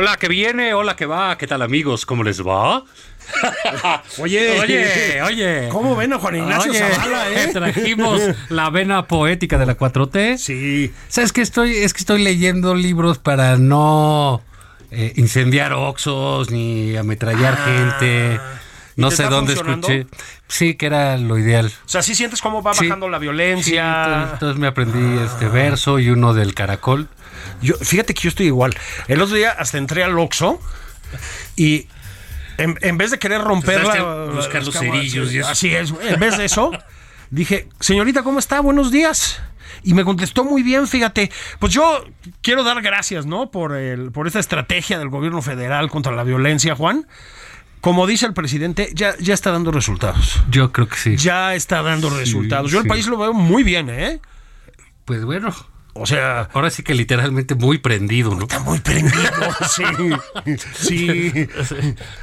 Hola que viene, hola que va, ¿qué tal amigos? ¿Cómo les va? Oye, Oye, oye. ¿Cómo ven a Juan Ignacio Oye, Zavala, eh? Trajimos la vena poética de la 4T. Sí. ¿Sabes qué estoy? Es que estoy leyendo libros para no eh, incendiar oxos ni ametrallar Ah. gente. No sé dónde escuché. Sí, que era lo ideal. O sea, ¿sí sientes cómo va Sí. bajando la Sí, violencia? entonces, entonces me aprendí este verso y uno del caracol. Yo, fíjate que yo estoy igual. El otro día hasta entré al Oxxo y en, en vez de querer romper Empezaste la, a buscar los cerillos y eso. Así es. En vez de eso, dije, señorita, ¿cómo está? Buenos días. Y me contestó muy bien, fíjate. Pues yo quiero dar gracias, ¿no? Por, el, por esta estrategia del gobierno federal contra la violencia, Juan. Como dice el presidente, ya, ya está dando resultados. Yo creo que sí. Ya está dando resultados. Yo el país lo veo muy bien, ¿eh? Pues bueno, O sea, ahora sí que literalmente muy prendido, ¿no? Está muy prendido, sí. Sí.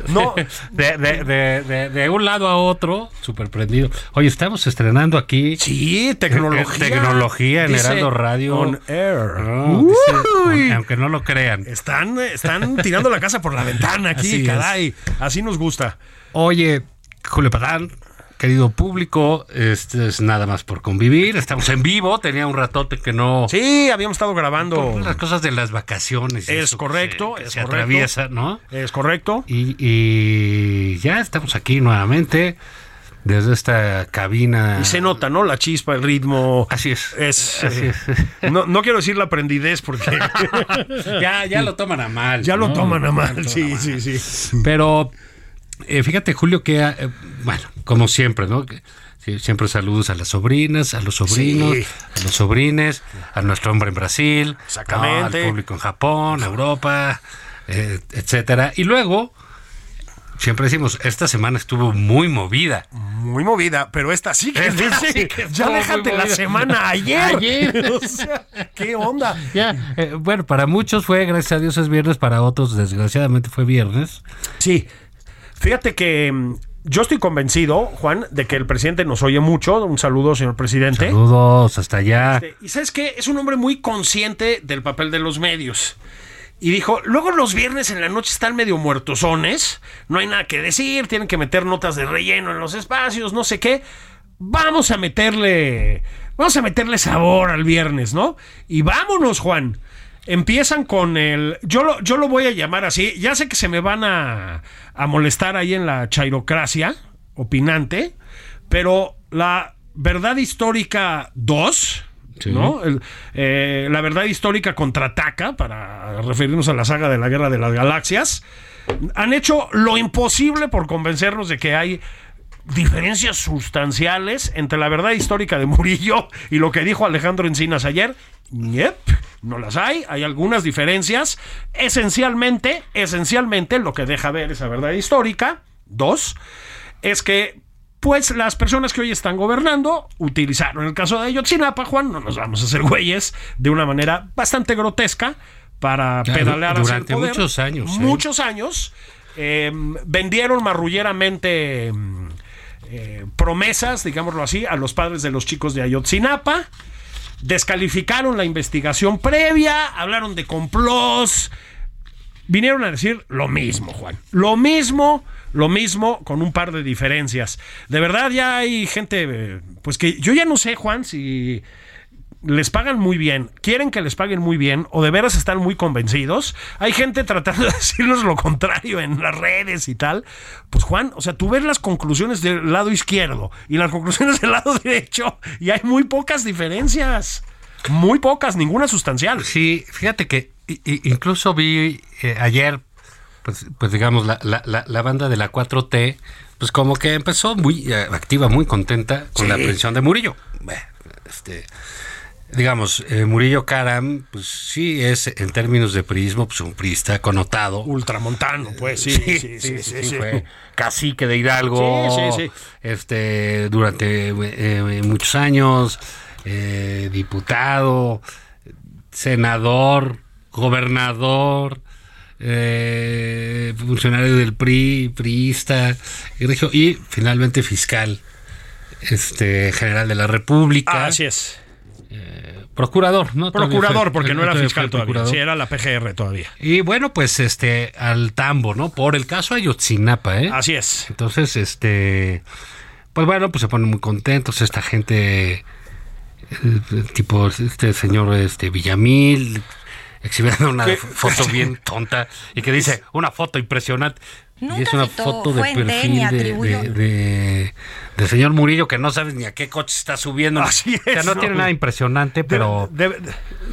No, De, de, de, de, de un lado a otro, súper prendido. Oye, estamos estrenando aquí. sí, tecnología. Tecnología en Dice, Heraldo Radio. On air. No, dice, Uy. aunque no lo crean. Están, están tirando la casa por la ventana aquí, Así es. caray. Así nos gusta. Oye, Julio Padán, querido público, este es nada más por convivir. Estamos en vivo. Tenía un ratote que no. Sí, habíamos estado grabando. Las cosas de las vacaciones. Es eso que correcto, se- que es se correcto. atraviesa, ¿no? Es correcto. Y, y ya estamos aquí nuevamente desde esta cabina. Y se nota, ¿no? La chispa, el ritmo. Así es. Es, Así eh, es. no, no quiero decir la aprendidez porque ya, ya lo toman a mal. ya lo toman a mal. toman Sí, a mal. sí, sí. Pero eh, fíjate, Julio, que, eh, bueno, como siempre, ¿no? Siempre saludos a las sobrinas, a los sobrinos, Sí. a los sobrines, a nuestro hombre en Brasil, al público en Japón, Europa, eh, etcétera. Y luego, siempre decimos, esta semana estuvo muy movida. Muy movida, pero esta sí que, Esta sí, sí que ya déjate la semana ayer. Ayer. O sea, ¿Qué onda? Ya, eh, bueno, para muchos fue, gracias a Dios, es viernes, para otros, desgraciadamente, fue viernes. Sí. Fíjate que mm, yo estoy convencido, Juan, de que el presidente nos oye mucho. Un saludo, señor presidente. Saludos, hasta allá. Este, Y sabes qué? Es un hombre muy consciente del papel de los medios. Y dijo, luego los viernes en la noche están medio muertosones, no hay nada que decir, tienen que meter notas de relleno en los espacios, no sé qué. Vamos a meterle, vamos a meterle sabor al viernes, ¿no? Y vámonos, Juan. Empiezan con el, yo lo, yo lo voy a llamar así, ya sé que se me van a, a molestar ahí en la chairocracia opinante, pero la verdad histórica 2, ¿no? El, eh, la verdad histórica contraataca, para referirnos a la saga de la Guerra de las Galaxias, han hecho lo imposible por convencernos de que hay diferencias sustanciales entre la verdad histórica de Murillo y lo que dijo Alejandro Encinas ayer. Yep, no las hay, hay algunas diferencias. Esencialmente, esencialmente lo que deja ver esa verdad histórica, dos, es que pues las personas que hoy están gobernando utilizaron el caso de Ayotzinapa, Juan, no nos vamos a hacer güeyes, de una manera bastante grotesca para Claro, pedalear hacia el durante poder. muchos años, ¿eh? Muchos años. Eh, vendieron marrulleramente mm, eh, promesas, digámoslo así, a los padres de los chicos de Ayotzinapa. Descalificaron la investigación previa, hablaron de complots, vinieron a decir lo mismo, Juan. Lo mismo, lo mismo, con un par de diferencias. De verdad, ya hay gente, eh, pues que yo ya no sé, Juan, si les pagan muy bien, quieren que les paguen muy bien o de veras están muy convencidos. Hay gente tratando de decirnos lo contrario en las redes y tal. Pues Juan, o sea, tú ves las conclusiones del lado izquierdo y las conclusiones del lado derecho y hay muy pocas diferencias. Muy pocas, ninguna sustancial. Sí, fíjate que incluso vi eh, ayer, pues, pues digamos, la, la, la, la banda de la 4T, pues como que empezó muy eh, activa, muy contenta con Sí. la aprehensión de Murillo. Bueno, este, digamos, eh, Murillo Karam, pues sí es en términos de priismo, pues un priista connotado. Ultramontano, pues sí, sí, sí, sí, sí, sí. fue cacique de Hidalgo, este durante eh, muchos años, eh, diputado, senador, gobernador, eh, funcionario del PRI, priista, y finalmente fiscal este general de la República, Así es. Procurador, ¿no? Procurador, fue- porque no era fiscal todavía. procurador. Sí, era la PGR todavía. Y bueno, pues este al tambo, ¿no? Por el caso Ayotzinapa, ¿eh? Así es. Entonces, este, pues bueno, pues se ponen muy contentos esta gente, eh, tipo este señor este Villamil, exhibiendo una ¿Qué? foto bien tonta y que dice una foto impresionante. Y Nunca es una citó foto de fuente perfil ni de, señor Murillo que no sabes ni a qué coche está subiendo. Así O sea, es, no, ¿no? tiene nada impresionante, pero De, de-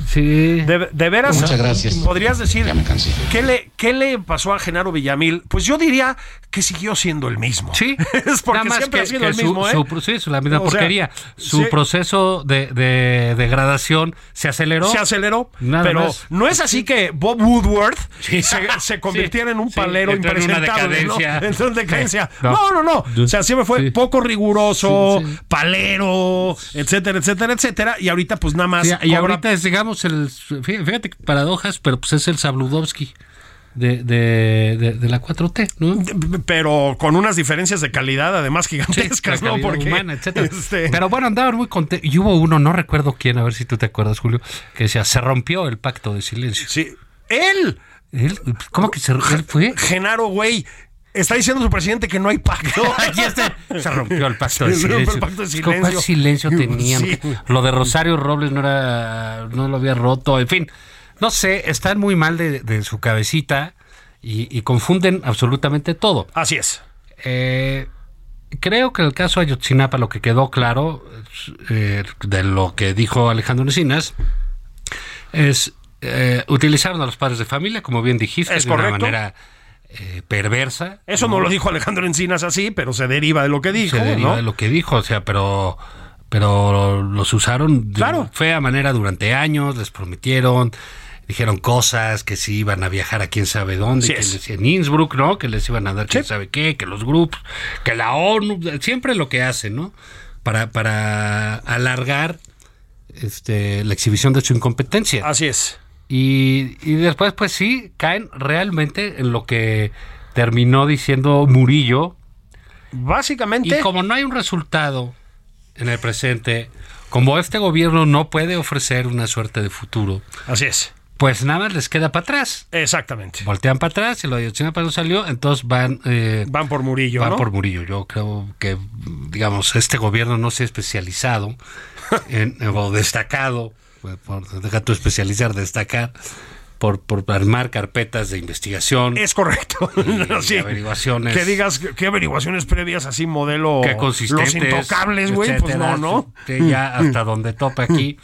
sí. de- de veras. Muchas gracias. Podrías decir. Ya me cansé. ¿qué le, ¿Qué le pasó a Genaro Villamil? Pues yo diría que siguió siendo el mismo. Sí, es porque nada más siempre que- ha sido que el su- mismo, ¿eh? su- sí, es la misma O sea, porquería. Su sí. proceso de, de degradación se aceleró. se aceleró, Nada pero más. no es así que Bob Woodward Sí. se, se convirtiera en un Sí, palero entró ¿no? decadencia. Entró en decadencia. Sí, No, no. no, no. O sea, siempre fue Sí. poco riguroso, Sí, palero, etcétera, etcétera, etcétera. Y ahorita, pues nada más. Y cobra- ahorita es, digamos, el. Fíjate, que paradojas, pero pues es el Sabludovsky de, de, de, de la 4T, ¿no? Pero con unas diferencias de calidad, además gigantescas, ¿no? Porque. humana, etcétera. este, Pero bueno, andaban muy contentos. Y hubo uno, no recuerdo quién, a ver si tú te acuerdas, Julio, que decía, se rompió el pacto de silencio. sí. Él, ¿Él? ¿Cómo que se él fue? Genaro, güey. Está diciendo su presidente que no hay pacto. Aquí está. Se rompió el pacto de Se rompió el silencio. pacto de ¿Cuál silencio? silencio tenían? Sí. Lo de Rosario Robles no era, no lo había roto, en fin. No sé, están muy mal de, de su cabecita y, y confunden absolutamente todo. Así es. Eh, creo que el caso Ayotzinapa, lo que quedó claro eh, de lo que dijo Alejandro Encinas, es eh, utilizaron a los padres de familia, como bien dijiste, Es de una manera eh, perversa. Eso no lo dijo Alejandro Encinas así, pero se deriva de lo que dijo, se deriva ¿no? de lo que dijo, o sea, pero pero los usaron de Claro. fea manera durante años, les prometieron, dijeron cosas, que si iban a viajar a quién sabe dónde, Sí que es. les, en Innsbruck, ¿no? Que les iban a dar quién sabe qué, que los grupos, que la ONU, siempre lo que hacen, ¿no? Para, para alargar este, la exhibición de su incompetencia. Así es. Y, y después, pues sí, caen realmente en lo que terminó diciendo Murillo, Básicamente. y como no hay un resultado en el presente, como este gobierno no puede ofrecer una suerte de futuro, Así es. pues nada más les queda para atrás. Exactamente. Voltean para atrás y lo de Ayotzinapa no salió, entonces van, eh, Van por Murillo, van ¿no? por Murillo. Yo creo que, digamos, este gobierno no se ha especializado en, o destacado, por, deja tu especializar, destacar, por, por armar carpetas de investigación. Es correcto. Y Sí. averiguaciones. Que digas qué averiguaciones previas así modelo que consistentes. los intocables, güey, pues no, ¿no? que ya hasta donde topa aquí,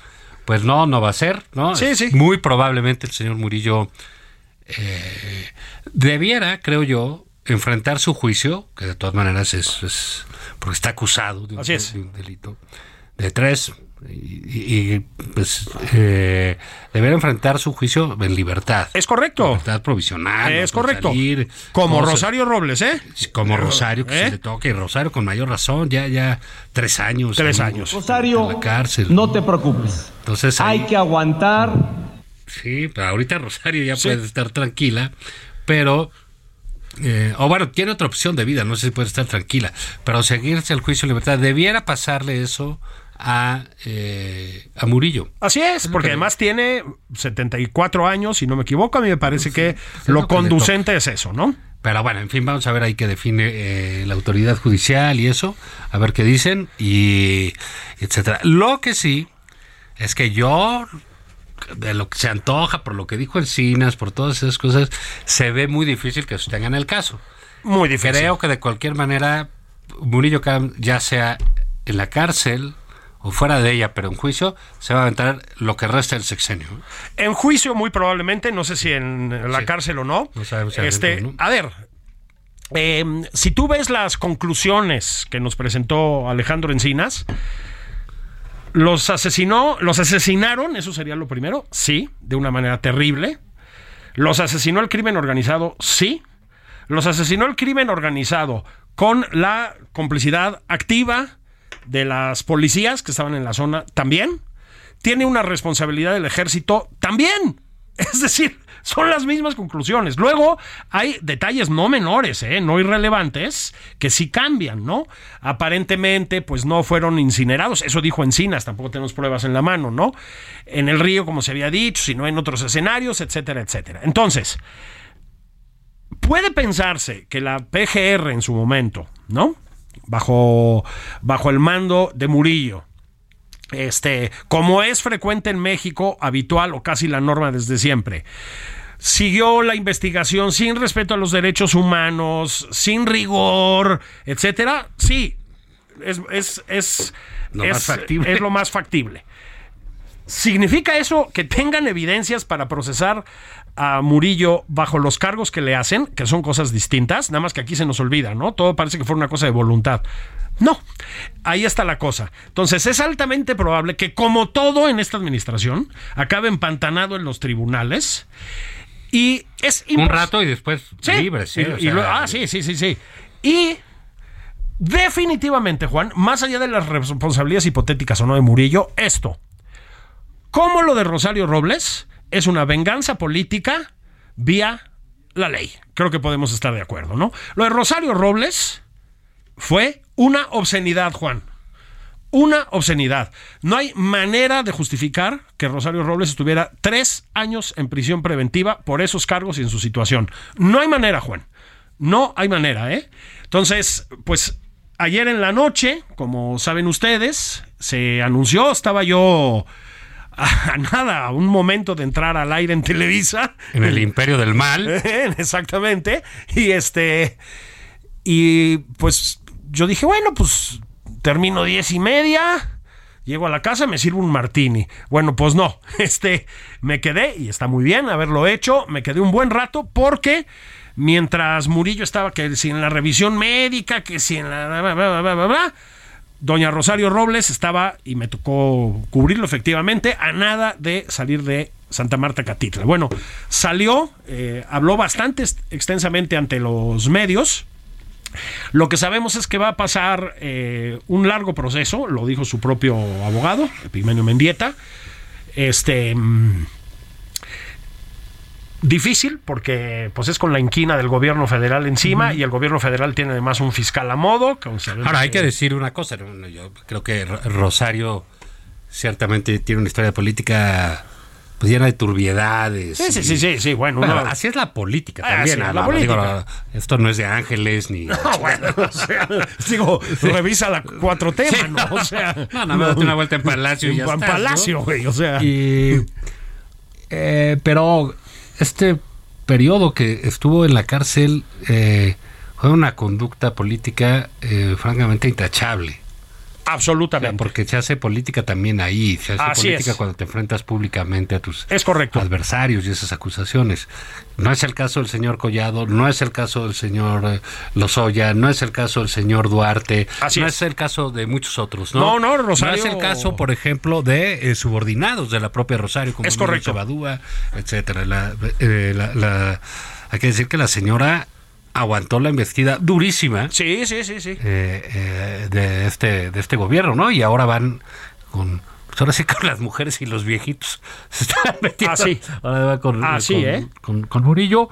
pues no, no va a ser, ¿no? Sí, sí. Muy probablemente el señor Murillo eh, debiera, creo yo, enfrentar su juicio, que de todas maneras es, es- porque está acusado de un, Así es. de un delito de tres. Y, pues eh, debería enfrentar su juicio en libertad. Es correcto. Libertad provisional. Es correcto. salir, Como Rosario Robles, ¿eh? como Rosario, que ¿Eh? se le toque, y Rosario con mayor razón, ya, ya tres años. Tres en- años. Rosario, En la cárcel. no te preocupes. Entonces, ahí- Hay que aguantar. Sí, pero ahorita Rosario ya puede estar tranquila, pero. eh, o bueno, tiene otra opción de vida, no sé si puede estar tranquila, pero seguirse el juicio de libertad. Debiera pasarle eso a, eh, a Murillo. Así es, porque que- además tiene 74 años, si no me equivoco, a mí me parece que lo que conducente es eso, ¿no? Pero bueno, en fin, vamos a ver ahí qué define eh, la autoridad judicial y eso, a ver qué dicen y etcétera. Lo que sí es que yo de lo que se antoja, por lo que dijo Encinas, por todas esas cosas, se ve muy difícil que sostengan el caso. Muy difícil. Creo que de cualquier manera Murillo ya sea en la cárcel o fuera de ella, pero en juicio, se va a aventar lo que resta del sexenio. En juicio, muy probablemente, no sé si en la Sí. cárcel o no. No sabemos si este, adentro, ¿no? A ver, eh, si tú ves las conclusiones que nos presentó Alejandro Encinas, los asesinó, los asesinaron, eso sería lo primero, sí, de una manera terrible. Los asesinó el crimen organizado, sí. Los asesinó el crimen organizado con la complicidad activa de las policías que estaban en la zona también. Tiene una responsabilidad del ejército también. Es decir, son las mismas conclusiones. Luego hay detalles no menores, ¿eh? no irrelevantes, que sí cambian, ¿no? Aparentemente, pues no fueron incinerados. Eso dijo Encinas, tampoco tenemos pruebas en la mano, ¿no? En el río, como se había dicho, sino en otros escenarios, etcétera, etcétera. Entonces, puede pensarse que la PGR en su momento, ¿no? Bajo, bajo el mando de Murillo, este, como es frecuente en México, habitual o casi la norma desde siempre, siguió la investigación sin respeto a los derechos humanos, sin rigor, etcétera, sí, es, es, es, Lo es- más factible. es lo más factible. ¿Significa eso que tengan evidencias para procesar a Murillo bajo los cargos que le hacen, que son cosas distintas? Nada más que aquí se nos olvida, ¿no? Todo parece que fue una cosa de voluntad. No, ahí está la cosa. Entonces es altamente probable que como todo en esta administración acabe empantanado en los tribunales y es Un rato y después Sí, libre, sí. y- o y sea, luego- ah, sí, sí, sí, sí. Y definitivamente, Juan, más allá de las responsabilidades hipotéticas o no de Murillo, esto, como lo de Rosario Robles, es una venganza política vía la ley. Creo que podemos estar de acuerdo, ¿no? Lo de Rosario Robles fue una obscenidad, Juan. Una obscenidad. No hay manera de justificar que Rosario Robles estuviera tres años en prisión preventiva por esos cargos y en su situación. No hay manera, Juan. No hay manera, ¿eh? Entonces, pues ayer en la noche, como saben ustedes, se anunció, estaba yo a nada, a un momento de entrar al aire en Televisa. En el imperio del mal. Exactamente. Y este. Y pues yo dije, bueno, pues termino diez y media. Llego a la casa, me sirvo un martini. Bueno, pues no. Este, me quedé, y está muy bien haberlo hecho, me quedé un buen rato porque mientras Murillo estaba que si en la revisión médica, que si en la... bla, bla, bla, bla, bla, bla, Doña Rosario Robles estaba, y me tocó cubrirlo efectivamente, a nada de salir de Santa Marta Catitla. Bueno, salió, eh, habló bastante extensamente ante los medios. Lo que sabemos es que va a pasar eh, un largo proceso, lo dijo su propio abogado, Epimenio Mendieta. Este. mm, Difícil porque pues es con la inquina del gobierno federal encima y el gobierno federal tiene además un fiscal a modo. Ahora, hay que decir una cosa. Yo creo que Ro- Rosario ciertamente tiene una historia política pues, llena de turbiedades. Sí, sí, sí, sí, sí, bueno, así es la política Ah, también. sí, la no, política. digo, esto no es de ángeles ni... No, bueno, o sea, digo, revisa la cuatro temas, ¿no? O sea, No, nada más date una vuelta en Palacio y ya en estás, Palacio, ¿no? güey, o sea. Y, eh, pero este periodo que estuvo en la cárcel eh, fue una conducta política eh, francamente intachable. O sea, absolutamente. porque se hace política también ahí, se hace Así política es. cuando te enfrentas públicamente a tus Es correcto. adversarios y esas acusaciones. No es el caso del señor Collado, no es el caso del señor eh, Lozoya, no es el caso del señor Duarte, Así no es. es. el caso de muchos otros, ¿no? No, no, Rosario- No es el caso, por ejemplo, de eh, subordinados de la propia Rosario, como Es correcto. Chavadúa, etcétera. La, eh, la- la- hay que decir que la señora aguantó la investida durísima Sí, sí, sí, sí. eh, eh, de este de este gobierno, ¿no? Y ahora van con pues ahora sí con las mujeres y los viejitos se están metiendo. Ah, sí. Ahora va con, Ah, sí, con, ¿eh? con- con Murillo.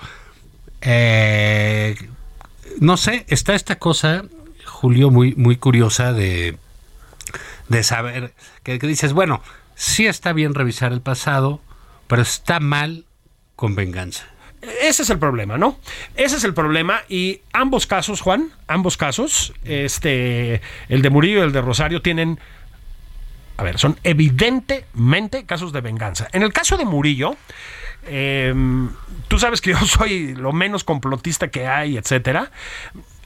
No sé, está esta cosa, Julio, muy muy curiosa de de saber, que, que dices, bueno, sí está bien revisar el pasado, pero está mal con venganza. Ese es el problema, ¿no? Ese es el problema y ambos casos, Juan, ambos casos, este, el de Murillo y el de Rosario tienen, a ver, son evidentemente casos de venganza. En el caso de Murillo, eh, tú sabes que yo soy lo menos complotista que hay, etcétera.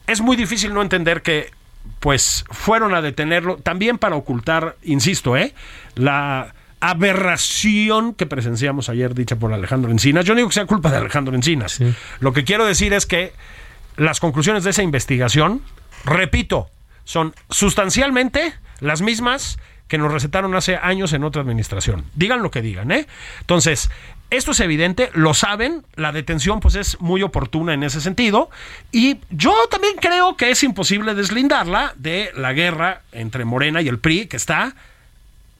Es muy difícil no entender que pues fueron a detenerlo también para ocultar, insisto, ¿eh? la aberración que presenciamos ayer dicha por Alejandro Encinas. Yo no digo que sea culpa de Alejandro Encinas. Lo que quiero decir es que las conclusiones de esa investigación, repito, son sustancialmente las mismas que nos recetaron hace años en otra administración. Digan lo que digan, ¿eh? Entonces, esto es evidente, lo saben, la detención pues es muy oportuna en ese sentido y yo también creo que es imposible deslindarla de la guerra entre Morena y el PRI que está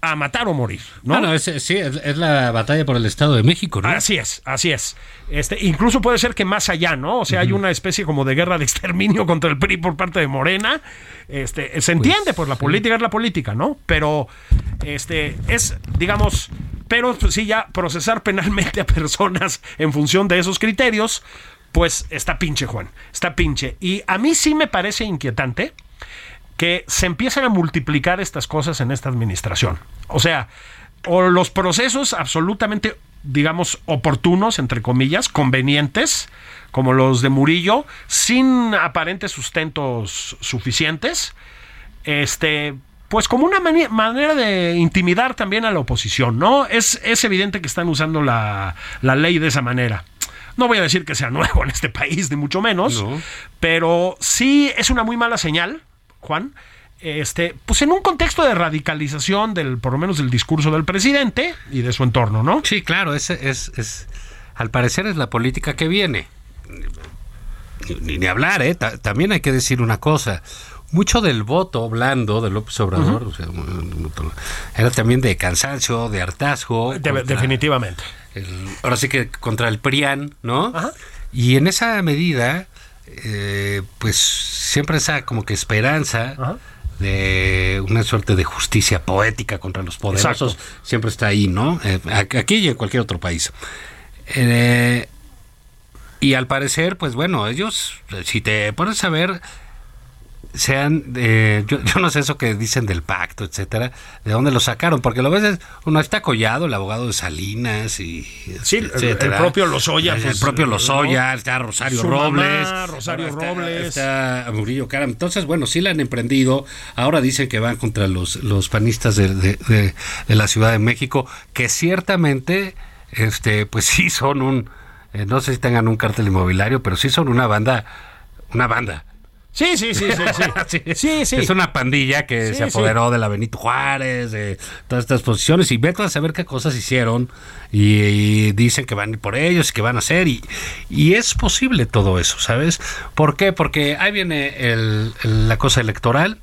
a matar o morir, ¿no? Bueno, es, sí, es, es la batalla por el Estado de México, ¿no? Así es, así es. Este, incluso puede ser que más allá, ¿no? O sea, hay una especie como de guerra de exterminio contra el PRI por parte de Morena. Este, se entiende, pues, la política es la política, ¿no? Pero este es, digamos, pero pues, sí ya procesar penalmente a personas en función de esos criterios, pues está pinche, Juan, está pinche. Y a mí sí me parece inquietante que se empiezan a multiplicar estas cosas en esta administración. O sea, o los procesos absolutamente, digamos, oportunos, entre comillas, convenientes, como los de Murillo, sin aparentes sustentos suficientes, este, pues como una manera de intimidar también a la oposición, ¿no? Es, es evidente que están usando la, la ley de esa manera. No voy a decir que sea nuevo en este país, ni mucho menos, No. pero sí es una muy mala señal, Juan. Este, pues en un contexto de radicalización del, por lo menos del discurso del presidente y de su entorno, ¿no? Sí, claro, es, es, es- al parecer es la política que viene. Ni, ni hablar, ¿eh? Ta- también hay que decir una cosa. Mucho del voto blando de López Obrador o sea, era también de cansancio, de hartazgo. De- definitivamente. el- ahora sí que contra el PRIAN, ¿no? Ajá. Y en esa medida, eh, pues siempre esa como que esperanza Ajá. de una suerte de justicia poética contra los poderosos Exacto. siempre está ahí, ¿no? Eh, aquí y en cualquier otro país. Eh, y al parecer, pues bueno, ellos, si te pones a ver, sean, eh, yo, yo no sé eso que dicen del pacto, etcétera, de dónde lo sacaron, porque lo ves, es- uno está collado, el abogado de Salinas y Sí, el- etcétera. el propio Lozoya, el, pues, propio ¿no? Lozoya, está Rosario mamá, Robles, Rosario está- Robles. está Murillo Caram. Entonces, bueno, sí la han emprendido. Ahora dicen que van contra los, los panistas de, de- de- de la Ciudad de México, que ciertamente, este, pues sí son un, eh, no sé si tengan un cártel inmobiliario, pero sí son una banda, una banda. Sí, sí, sí, sí, sí. Sí, sí. Es una pandilla que Sí, se apoderó de la Benito Juárez, de todas estas posiciones, y vete a saber qué cosas hicieron, y, y dicen que van por ellos, y que van a hacer, y, y es posible todo eso, ¿sabes? ¿Por qué? Porque ahí viene el- el- la cosa electoral.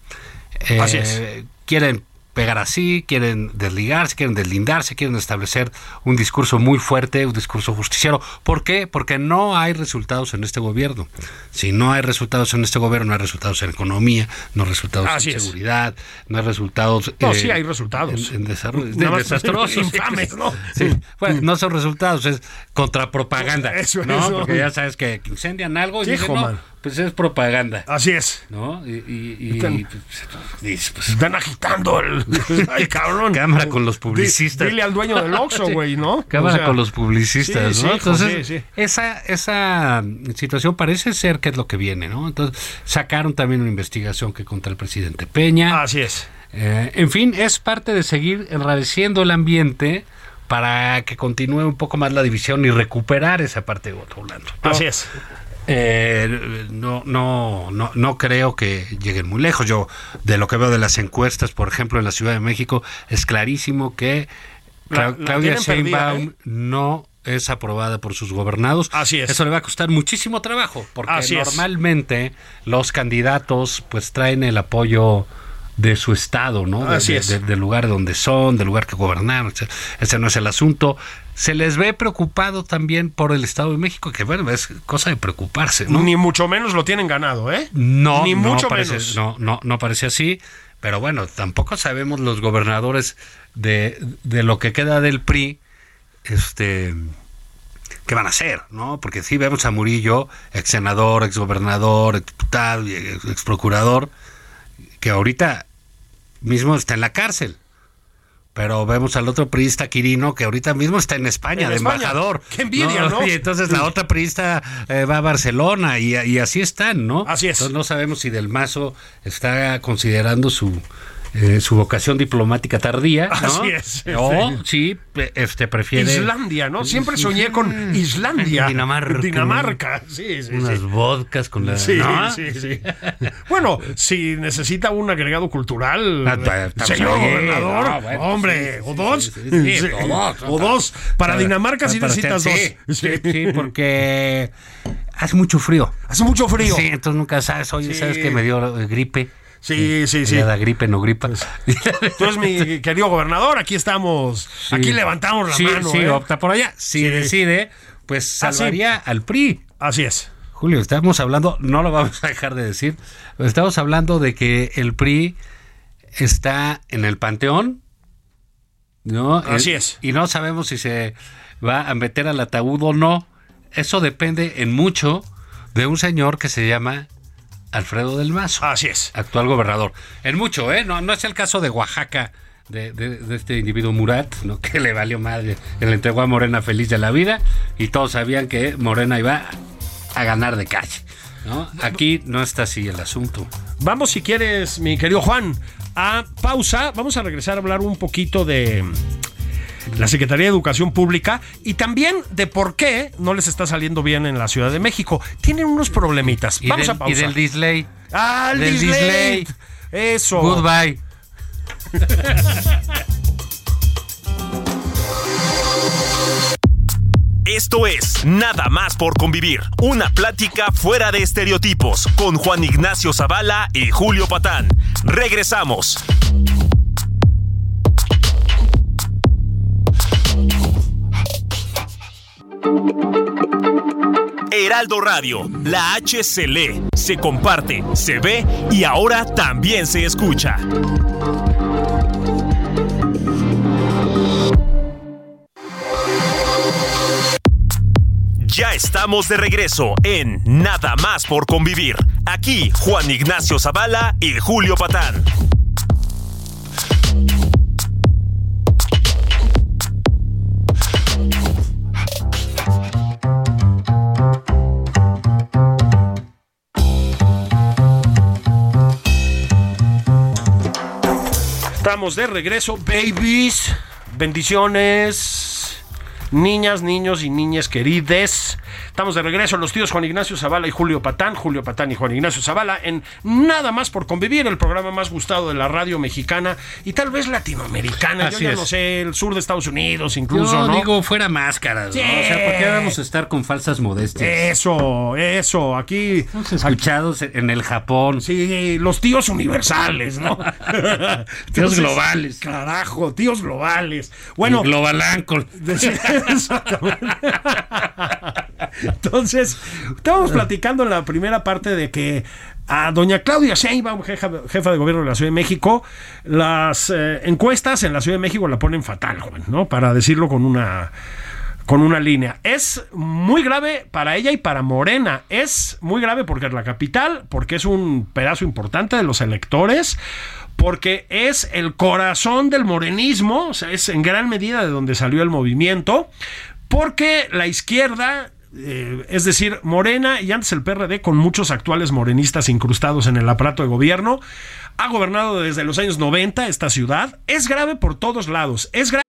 eh, Así es. Quieren pegar así, quieren desligarse, quieren deslindarse, quieren establecer un discurso muy fuerte, un discurso justiciero. ¿Por qué? Porque no hay resultados en este gobierno. Si no hay resultados en este gobierno, no hay resultados en economía, no hay resultados Así en es. seguridad, no hay resultados... No, eh, sí hay resultados. En, en desarrollo. Más desastrosos. infames, ¿no? Sí. Bueno, no son resultados, es contrapropaganda. Eso, ¿no? eso. Porque ya sabes que incendian algo y dicen, no. Pues es propaganda. Así es. ¿No? Y, y, y- Están- y, pues, pues, Están agitando el. Ay, cabrón. Cámara con los publicistas. Di- Dile al dueño del Oxxo, güey, ¿no? Cámara O sea, con los publicistas, sí, ¿no? sí, Entonces, sí, sí. Esa, esa situación parece ser que es lo que viene, ¿no? Entonces, sacaron también una investigación que contra el presidente Peña. Así es. Eh, en fin, es parte de seguir enradeciendo el ambiente para que continúe un poco más la división y recuperar esa parte de. Yo, Así es. Eh, no, no, no, no creo que lleguen muy lejos. Yo, de lo que veo de las encuestas, por ejemplo, en la Ciudad de México, es clarísimo que La- Cla- la Claudia perdida, Sheinbaum ¿eh? no es aprobada por sus gobernados. Así es. Eso le va a costar muchísimo trabajo, porque Así es. normalmente los candidatos pues traen el apoyo de su estado, ¿no? De- Así es. de- del lugar donde son, del lugar que gobernaron. Ese- no es el asunto. Se les ve preocupado también por el Estado de México, que bueno, es cosa de preocuparse, ¿no? Ni mucho menos lo tienen ganado, ¿eh? No, Ni no mucho parece, menos. No, no, no parece así. Pero bueno, tampoco sabemos los gobernadores de, de lo que queda del PRI, este, qué van a hacer, ¿no? Porque sí vemos a Murillo, ex senador, ex gobernador, ex diputado, ex procurador, que ahorita mismo está en la cárcel. Pero vemos al otro priista Quirino que ahorita mismo está en España, En de España. embajador. Qué envidia, ¿no? Y entonces la otra priista eh, va a Barcelona y, y así están, ¿no? Así es. Entonces no sabemos si Del Mazo está considerando su eh, su vocación diplomática tardía, ¿no? Así es, O sí, este prefiere Islandia, ¿no? Siempre soñé con Islandia. Dinamarca. Dinamarca, sí, sí, unas sí. vodkas con la Sí, ¿no? sí, sí. Bueno, si necesita un agregado cultural, señor gobernador, No, bueno, hombre, sí, o dos, o dos. o dos. Para Dinamarca sí Para necesitas usted, dos. Sí, sí, porque hace mucho frío. Hace mucho frío. Sí, entonces nunca sabes, oye. ¿sabes que me dio gripe? Sí, sí, sí. Ya da gripe, no gripa. Tú eres mi querido gobernador, aquí estamos. Aquí levantamos la sí, mano. sí, ¿eh? opta por allá. Si Sí. decide, pues Ah, salvaría al PRI. Así es. Julio, estamos hablando, no lo vamos a dejar de decir, estamos hablando de que el PRI está en el panteón, ¿no? Así El- es. Y no sabemos si se va a meter al ataúd o no. Eso depende en mucho de un señor que se llama Alfredo del Mazo, Así es. actual gobernador. En mucho, ¿eh? No, no es el caso de Oaxaca. De, de- de este individuo Murat, ¿no? que le valió madre, que le entregó a Morena feliz de la vida y todos sabían que Morena iba a ganar de calle. ¿no? Aquí no está así el asunto. Vamos, si quieres, mi querido Juan, a pausa. Vamos a regresar a hablar un poquito de la Secretaría de Educación Pública y también de por qué no les está saliendo bien en la Ciudad de México. Tienen unos problemitas. Y, Vamos del, a pausa. y del disley. ¡Ah, el del. Eso. Goodbye. Esto es Nada más por convivir, una plática fuera de estereotipos con Juan Ignacio Zavala y Julio Patán. Regresamos. Heraldo Radio, la H se lee, se comparte, se ve y ahora también se escucha. Ya estamos de regreso en Nada más por convivir. Aquí Juan Ignacio Zavala y Julio Patán. De regreso, babies. Bendiciones. Niñas, niños y niñas querides. Estamos de regreso los tíos Juan Ignacio Zavala y Julio Patán. Julio Patán y Juan Ignacio Zavala en Nada más por convivir, el programa más gustado de la radio mexicana y tal vez latinoamericana. Así Yo ya es. no sé, el sur de Estados Unidos incluso, Yo ¿no? digo fuera máscaras, Sí. ¿no? O sea, ¿por qué vamos a estar con falsas modestias? Eso, eso, aquí. Escuchados en el Japón. Sí, los tíos universales, ¿no? Tíos globales. Carajo, tíos globales. Bueno, El Entonces, estábamos platicando en la primera parte de que a doña Claudia Sheinbaum, jefa, jefa de gobierno de la Ciudad de México, las eh, encuestas en la Ciudad de México la ponen fatal, Juan, ¿no? Para decirlo con una con una línea. Es muy grave para ella y para Morena. Es muy grave porque es la capital, porque es un pedazo importante de los electores, porque es el corazón del morenismo, o sea, es en gran medida de donde salió el movimiento, porque la izquierda, eh, es decir, Morena y antes el PRD, con muchos actuales morenistas incrustados en el aparato de gobierno, ha gobernado desde los años 90 esta ciudad. Es grave por todos lados. Es grave.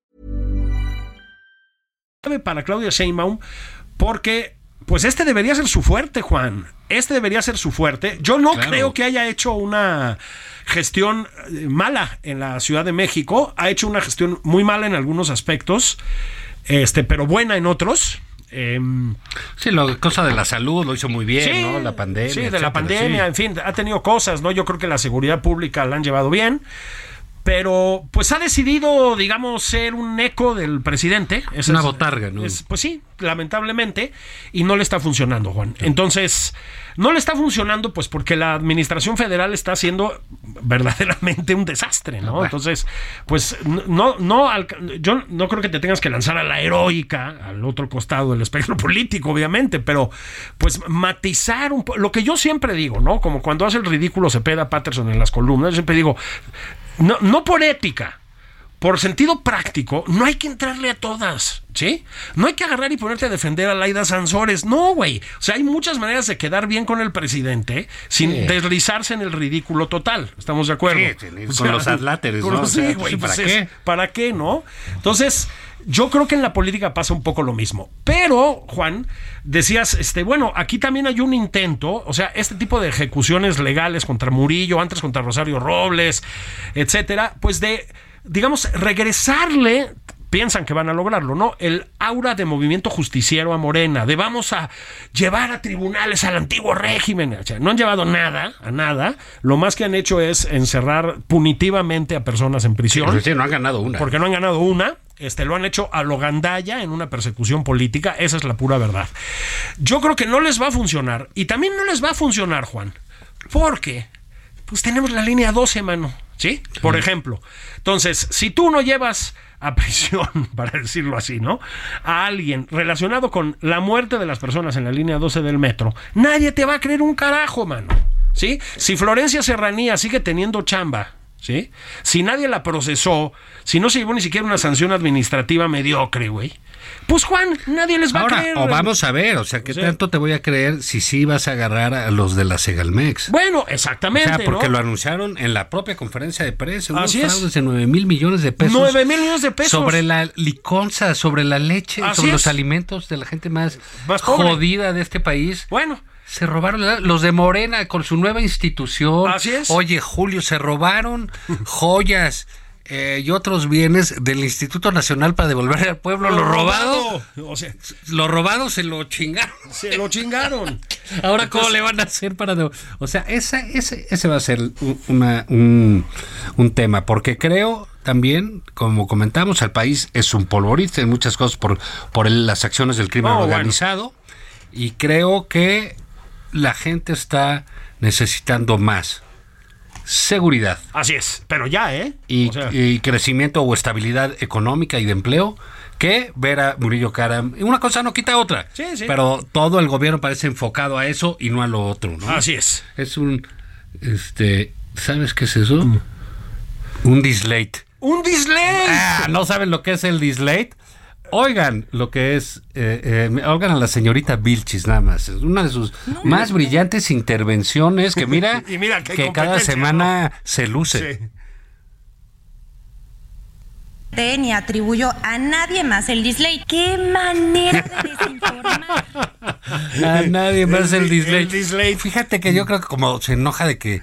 Para Claudia Sheinbaum porque pues este debería ser su fuerte, Juan. Este debería ser su fuerte. Yo no Claro. creo que haya hecho una gestión eh, mala en la Ciudad de México. Ha hecho una gestión muy mala en algunos aspectos, este, pero buena en otros. Em, Sí, lo cosa de la salud lo hizo muy bien, Sí, ¿no? La pandemia. Sí, de etcétera, la pandemia, sí. en fin, ha tenido cosas, ¿no? Yo creo que la seguridad pública la han llevado bien. Pero pues ha decidido, digamos, ser un eco del presidente. Esa Una es- botarga, ¿no? es- pues sí, lamentablemente. Y no le está funcionando, Juan. Entonces, no le está funcionando pues porque la administración federal está haciendo verdaderamente un desastre, ¿no? Entonces, pues no, no, yo no creo que te tengas que lanzar a la heroica, al otro costado del espectro político, obviamente, pero pues matizar un poco, lo que yo siempre digo, ¿no? Como cuando hace el ridículo Cepeda Patterson en las columnas, yo siempre digo, no, no por ética, por sentido práctico, no hay que entrarle a todas, ¿sí? No hay que agarrar y ponerte a defender a Laida Sansores, no, güey. O sea, hay muchas maneras de quedar bien con el presidente sin Sí. deslizarse en el ridículo total. ¿Estamos de acuerdo? Sí, con los atláteres, con ¿no? los- O sea, sí, güey, ¿para pues qué? es- ¿Para qué, no? Entonces, yo creo que en la política pasa un poco lo mismo. Pero, Juan, decías, este, bueno, aquí también hay un intento, o sea, este tipo de ejecuciones legales contra Murillo, antes contra Rosario Robles, etcétera, pues de, digamos, regresarle. Piensan que van a lograrlo, ¿no? El aura de movimiento justiciero a Morena, de vamos a llevar a tribunales al antiguo régimen. O sea, no han llevado nada, a nada. Lo más que han hecho es encerrar punitivamente a personas en prisión Sí, no han ganado una. porque no han ganado una. Este, lo han hecho a lo gandalla en una persecución política. Esa es la pura verdad. Yo creo que no les va a funcionar. Y también no les va a funcionar, Juan. Porque, pues tenemos la línea 12, mano. ¿Sí? Por ejemplo. Entonces, si tú no llevas a prisión, para decirlo así, ¿no? A alguien relacionado con la muerte de las personas en la línea 12 del metro, nadie te va a creer un carajo, mano. ¿Sí? Si Florencia Serranía sigue teniendo chamba, ¿sí? Si nadie la procesó, si no se llevó ni siquiera una sanción administrativa mediocre, güey. Pues Juan, nadie les va a Ahora, creer. o vamos a ver, o sea, ¿qué tanto te voy a creer si sí vas a agarrar a los de la Segalmex? Bueno, O exactamente. sea, porque ¿no? lo anunciaron en la propia conferencia de prensa, unos Así es. fraudes de 9 mil millones de pesos. 9 mil millones de pesos. Sobre la liconza, sobre la leche, Así sobre es. los alimentos de la gente más, Más jodida de este país. Bueno, Se robaron la- los de Morena con su nueva institución. Así es. Oye, Julio, se robaron joyas eh, y otros bienes del Instituto Nacional para devolverle al pueblo lo, robado. O sea, Lo robado se lo chingaron. se lo chingaron. Ahora, ¿cómo le van a hacer para.? O sea, esa, ese, ese va a ser un, una- un, un tema, porque creo también, como comentamos, el país es un polvorito en muchas cosas por, por el- las acciones del crimen Oh, bueno. organizado, y creo que la gente está necesitando más seguridad Así es, pero ya, ¿eh? y, O sea, y crecimiento o estabilidad económica y de empleo que ver a Murillo Karam. Y Una cosa no quita otra. Sí, sí. Pero todo el gobierno parece enfocado a eso y no a lo otro, ¿no? así es. Es un, este, ¿sabes qué es eso? Mm. Un dislate. ¡Un dislate! Ah, ¿no saben lo que es el dislate? Oigan lo que es, eh, eh, oigan a la señorita Vilchis nada más. Es una de sus más brillantes intervenciones que mira, Y mira qué que cada semana se luce. Sí. ni atribuyó a nadie más el dislate. ¡Qué manera de desinformar! A nadie más el El-. Fíjate que yo creo que como se enoja de que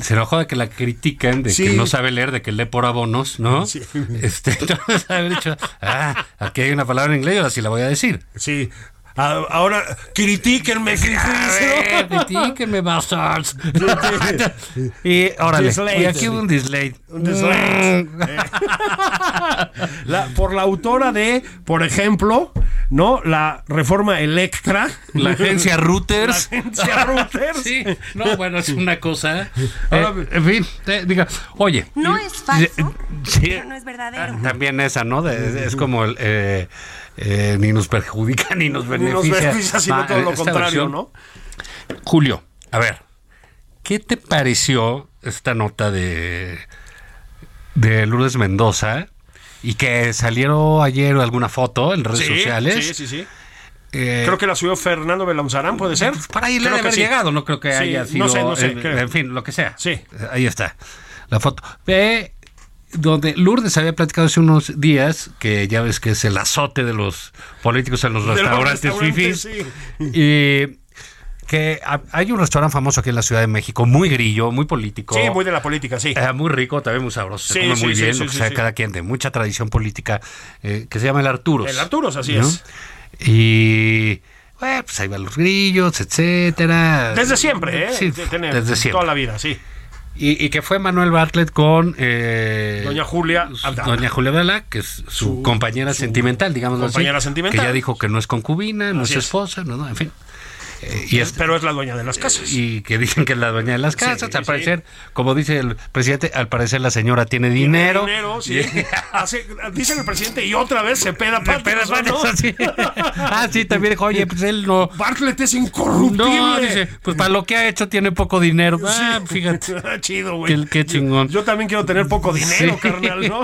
se enojó de que la critican, de Sí. que no sabe leer, de que lee por abonos, ¿no? Sí. Este, entonces haber dicho, ah, aquí hay una palabra en inglés, ahora sí la voy a decir. Sí. Ahora, critíquenme, Eh. Critíquenme, bastards. y órale, Dislate. y aquí hubo un dislate. Un dislate. La- por la autora de, por ejemplo, ¿no? La reforma Electra. La agencia Reuters. La agencia Reuters. Sí, no, bueno, es una cosa. Ahora, Eh, en fin, te- diga, oye. No es falso, sí, pero no es verdadero. También esa, ¿no? De- es como el, eh, eh, ni nos perjudica ni nos Ni beneficia. nos beneficia, sino todo lo esta contrario, versión. ¿no? Julio, a ver, ¿qué te pareció esta nota de, de Lourdes Mendoza? Y que salió ayer alguna foto en redes Sí, sociales. sí, sí, sí. Eh, Creo que la subió Fernando Belamzarán, ¿puede ser? Para ahí le debe que haber sí. llegado, no creo que Sí, haya no sido. sé, no sé, eh, creo. en fin, lo que sea. Sí. Ahí está. La foto. Eh, donde Lourdes había platicado hace unos días, que ya ves que es el azote de los políticos en los De los restaurantes, fifís, sí. y que ha- hay un restaurante famoso aquí en la Ciudad de México, muy grillo, muy político. Sí, muy de la política, sí. Eh, muy rico, también muy sabroso, se come sí, muy bien, lo que sea cada quien, de mucha tradición política, eh, que se llama el Arturos. El Arturos, así ¿no? es. Y bueno, pues ahí van los grillos, etcétera. Desde siempre, ¿eh? Desde siempre. Toda la vida, sí. Y, y que fue Manuel Bartlett con eh, Doña Julia Abdala. Doña Julia Abdala, que es su, Su- compañera su sentimental, digamos compañera así, sentimental. Que ya dijo que no es concubina, no es. esposa, no, no, en fin. Eh, y, es- Pero es la dueña de las casas. y que dicen que es la dueña de las Sí, casas. al sí. parecer, como dice el presidente, al parecer la señora tiene dinero. Dinero, sí. Hace- dice el presidente y otra vez se peda es ¿no? ah, sí, también dijo, oye, pues él no. Bartlett es incorruptible. No, dice, pues para lo que ha hecho tiene poco dinero. Ah, fíjate. Chido, güey. Qué, qué chingón. Yo también quiero tener poco dinero, carnal, ¿no?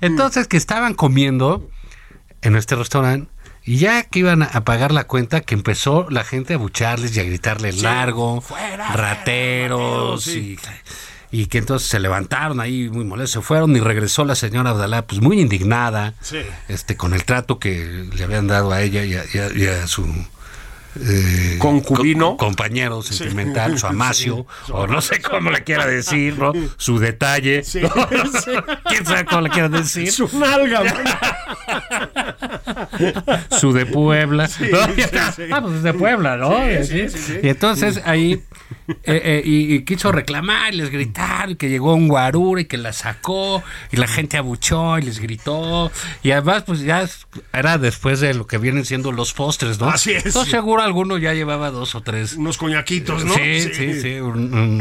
Entonces, que estaban comiendo en este restaurante y ya que iban a- pagar la cuenta, que empezó la gente a bucharles y a gritarle largo, Fuera, rateros, fuera, y, y que entonces se levantaron ahí muy molestos, se fueron y regresó la señora Abdalá, pues muy indignada, Sí. este, con el trato que le habían dado a ella y a, y a- y a su eh, Concubino. co- compañero sentimental, su amacio, o no sé cómo le quiera decir, ¿no? Su detalle. Sí, ¿no? sí. ¿Quién sabe cómo le quiera decir? Su nalga, su de Puebla. ¿no? Ah, pues es de Puebla, ¿no? Y entonces ahí eh, eh, y, y quiso reclamar y les gritar y que llegó un guarura y que la sacó y la gente abuchó y les gritó y además pues ya era después de lo que vienen siendo los postres, ¿no? Así es. Entonces seguro alguno ya llevaba dos o tres. Unos coñaquitos, ¿no? Sí, sí, sí, un, un,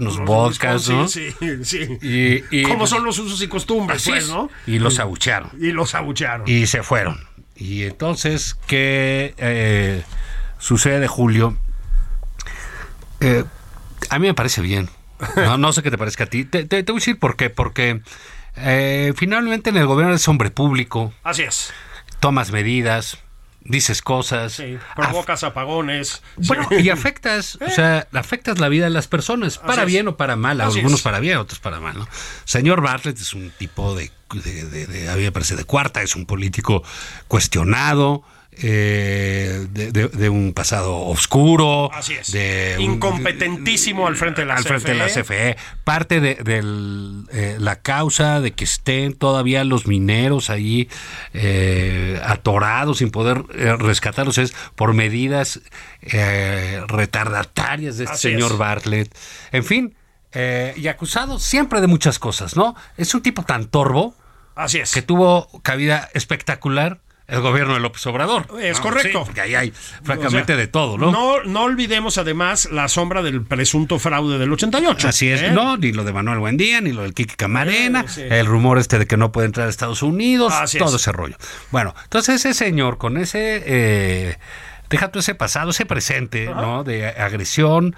unos vodkas, ¿no? sí, sí. Y, y- ¿Cómo son los usos y costumbres, pues, es. no? Y los abuchearon. Y los abuchearon. Y se fueron. Y entonces, ¿qué eh, sucede, Julio? Eh, a mí me parece bien. No, no sé qué te parezca a ti. Te, te- te voy a decir por qué. Porque eh, finalmente en el gobierno eres hombre público, Así es. tomas medidas, dices cosas. Sí. Provocas apagones. Bueno, Sí. y afectas, o sea, afectas la vida de las personas, para bien o para mal, Así algunos es. para bien, otros para mal, ¿no? Señor Bartlett es un tipo de, de, de- de- a mí me parece de cuarta, es un político cuestionado, eh, de, de- de un pasado oscuro, Así es. de un- Incompetentísimo al frente de la al frente de la CFE. CFE, parte de, eh, la causa de que estén todavía los mineros ahí eh, atorados sin poder eh, rescatarlos es por medidas eh, retardatarias de este Así señor es. Bartlett. En fin, y acusado siempre de muchas cosas, ¿no? Es un tipo tan torbo Así es. que tuvo cabida espectacular el gobierno de López Obrador. Es ¿no? correcto. Sí, porque ahí hay francamente O sea, de todo, ¿no? No, no olvidemos además la sombra del presunto fraude del 88. Así es, ¿eh? no, ni lo de Manuel Buendía, ni lo del Kiki Camarena, Eh, sí. el rumor este de que no puede entrar a Estados Unidos, Así todo es. ese rollo. Bueno, entonces ese señor con ese, eh, deja todo ese pasado, ese presente, ¿no? De agresión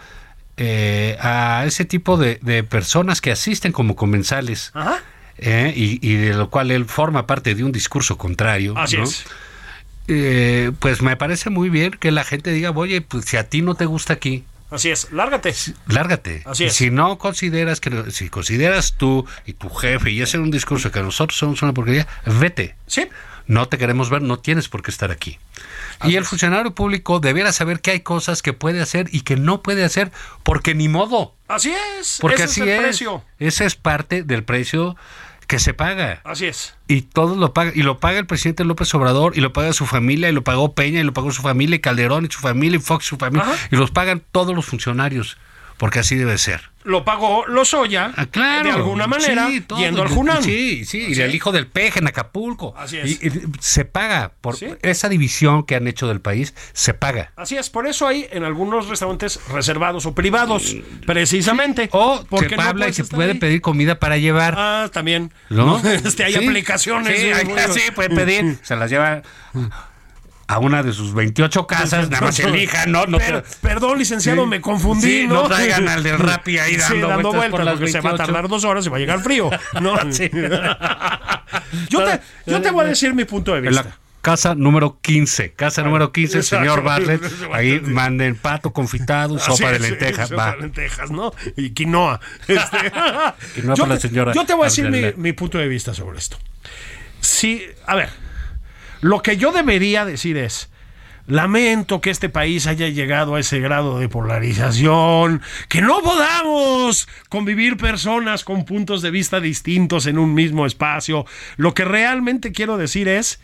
eh, a ese tipo de, de personas que asisten como comensales. Ajá. Eh, y, y de lo cual él forma parte de un discurso contrario. Así ¿no? es. Eh, pues me parece muy bien que la gente diga, oye, pues si a ti no te gusta aquí, Así es. Lárgate. lárgate. Así es. Si no consideras que, si consideras tú y tu jefe y hacer un discurso que nosotros somos una porquería, vete. Sí. No te queremos ver, no tienes por qué estar aquí. y el funcionario público debiera saber que hay cosas que puede hacer y que no puede hacer porque ni modo. Así es. Porque Ese así es el es. precio. Ese es parte del precio que se paga. Así es. Y todos lo pagan, y lo paga el presidente López Obrador, y lo paga su familia, y lo pagó Peña, y lo pagó su familia, y Calderón, y su familia, y Fox, y su familia, Ajá. y los pagan todos los funcionarios, porque así debe ser. Lo pagó Lozoya. Ah, claro. De alguna manera. Sí, todo. yendo al Junam. Sí, sí, y el hijo del peje en Acapulco. Así es. Y, y se paga por Sí. esa división que han hecho del país, se paga. Así es, por eso hay en algunos restaurantes reservados o privados, precisamente. O porque se no habla y se puede ahí. pedir comida para llevar. Ah, también. ¿No? Este, hay aplicaciones. Sí, hay- puede pedir. Se las lleva a una de sus 28 casas, nada más elija, ¿no? no te- perdón, licenciado, Sí. me confundí, Sí, ¿no? no traigan al del Rappi ahí Sí, dando vueltas porque se va a 28. tardar dos horas y va a llegar frío. ¿no? Sí. yo, te, yo te voy a decir mi punto de La- vista. casa número 15. Casa número 15, Exacto. señor Bartlett. Ahí manden pato confitado, sopa de lentejas. sopa Va. de lentejas, ¿no? Y quinoa. Este, Quinoa yo, para la señora yo te voy a decir mi punto de vista sobre esto. Sí, a ver, lo que yo debería decir es, lamento que este país haya llegado a ese grado de polarización, que no podamos convivir personas con puntos de vista distintos en un mismo espacio. Lo que realmente quiero decir es...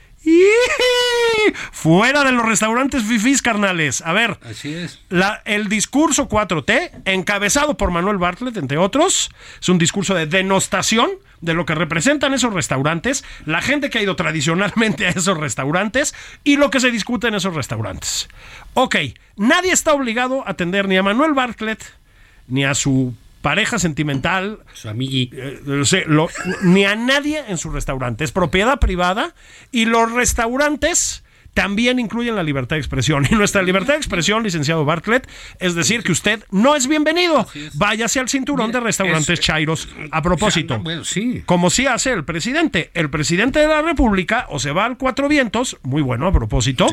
Fuera de los restaurantes fifís, carnales. A ver, Así es. la- el discurso 4T, encabezado por Manuel Bartlett, entre otros, es un discurso de denostación de lo que representan esos restaurantes, la gente que ha ido tradicionalmente a esos restaurantes y lo que se discute en esos restaurantes. Ok, nadie está obligado a atender ni a Manuel Bartlett ni a su pareja sentimental, Su amigui. eh, no sé, lo- ni a nadie en su restaurante. Es propiedad privada y los restaurantes también incluyen la libertad de expresión. Y nuestra libertad de expresión, licenciado Bartlett, es decir que usted no es bienvenido. Váyase al cinturón de restaurantes es- Chairos. A propósito, como sí hace el presidente. El presidente de la República o se va al Cuatro Vientos, muy bueno a propósito,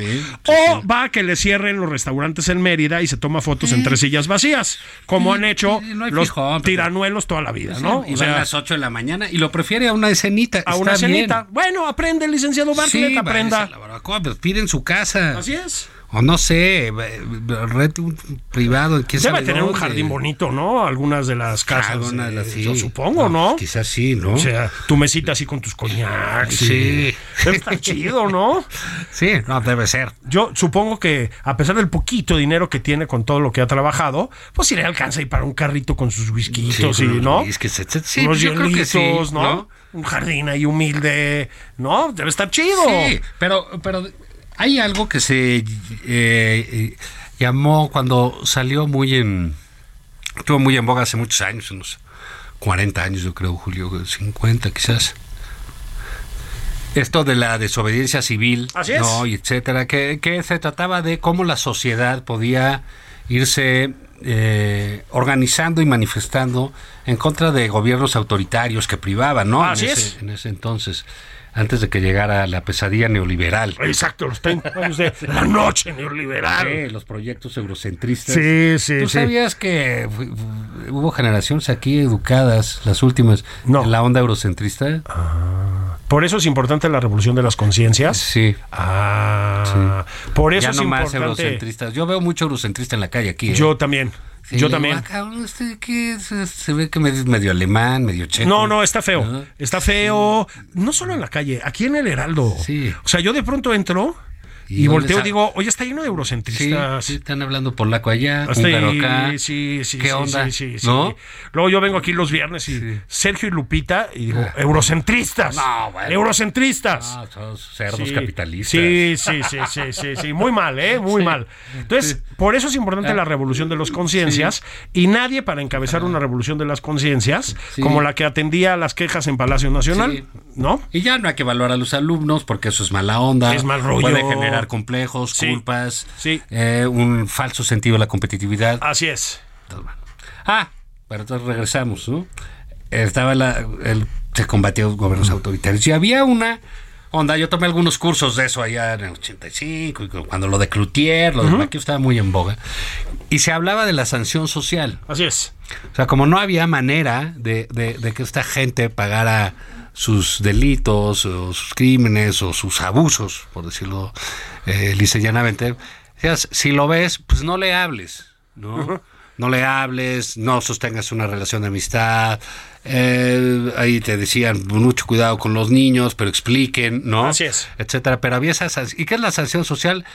o va a que le cierren los restaurantes en Mérida y se toma fotos en tres sillas vacías, como han hecho los tiranuelos toda la vida, ¿no? Y O va a sea, las 8 de la mañana y lo prefiere a una escenita. a una Está bien. cenita. Bueno, aprende, licenciado Bartlett, aprenda. En su casa. Así es. O no sé, un privado. ¿quién Debe sabe tener un jardín bonito, ¿no? Algunas de las casas. De eh, las- sí. Yo supongo, ¿no? Quizás sí, ¿no? O sea, tu mesita así con tus coñacs. Sí. Debe estar chido, ¿no? sí, no, debe ser. Yo supongo que a pesar del poquito dinero que tiene con todo lo que ha trabajado, pues sí le alcanza ahí para un carrito con sus whiskitos Sí, y, ¿no? unos whiskies. Sí, Unos pues yo creo que sí, hielitos, ¿no? ¿no? Un jardín ahí humilde, ¿no? Debe estar chido. Sí, pero, pero hay algo que se eh, llamó cuando salió muy en. Estuvo muy en boga hace muchos años, unos 40 años, yo creo, Julio, 50 quizás. Esto de la desobediencia civil, Así es. ¿no? y etcétera, que, que se trataba de cómo la sociedad podía irse eh, organizando y manifestando en contra de gobiernos autoritarios que privaban, ¿no? Así en, es. ese, en ese entonces, antes de que llegara la pesadilla neoliberal. Exacto, los 30 años de la noche neoliberal. Sí, los proyectos eurocentristas. Sí, sí, ¿Tú sí. sabías que hubo generaciones aquí educadas, las últimas, No. en la onda eurocentrista? Por eso es importante la revolución de las conciencias. Sí. Ah, por eso ya es no más eurocentristas. Yo veo mucho eurocentrista en la calle aquí. ¿eh? Yo también. Sí, yo también. "Ah, cabrón, este, ¿qué? Se, se ve que medio, medio alemán, medio checo. No, no, está feo. Está feo. No solo en la calle, aquí en el Heraldo. Sí. O sea, yo de pronto entro y, Y volteo y digo, oye, está lleno de eurocentristas. sí, están hablando polaco allá, húngaro acá. sí, sí, ¿Qué sí, onda? sí, sí, sí. ¿No? Luego yo vengo aquí los viernes y. Sergio y Lupita y digo, eurocentristas. No, bueno. Eurocentristas. Ah, son cerdos capitalistas. Sí, sí, sí, sí, sí, sí. Muy mal, ¿eh? Muy mal. Entonces, por eso es importante Ah. la revolución de las conciencias y nadie para encabezar una revolución de las conciencias como la que atendía a las quejas en Palacio Nacional. ¿no? Y ya no hay que evaluar a los alumnos porque eso es mala onda. Es mal rollo. Puede generar complejos, Sí. culpas, Sí. eh, un falso sentido de la competitividad. Así es. Ah, pero entonces regresamos, ¿no? Estaba la, el, se combatió gobiernos autoritarios y había una onda. Yo tomé algunos cursos de eso allá en el 85, y cuando lo de Cloutier, lo de Maquio estaba muy en boga. Y se hablaba de la sanción social. Así es. O sea, como no había manera de, de- de que esta gente pagara sus delitos o sus crímenes o sus abusos, por decirlo eh, lisa y llanamente, decías, si lo ves, pues no le hables, ¿no? No le hables, no sostengas una relación de amistad. eh, ahí te decían mucho cuidado con los niños, pero expliquen, ¿no? Así es. Etcétera. Pero había esa sanción. ¿Y qué es la sanción social?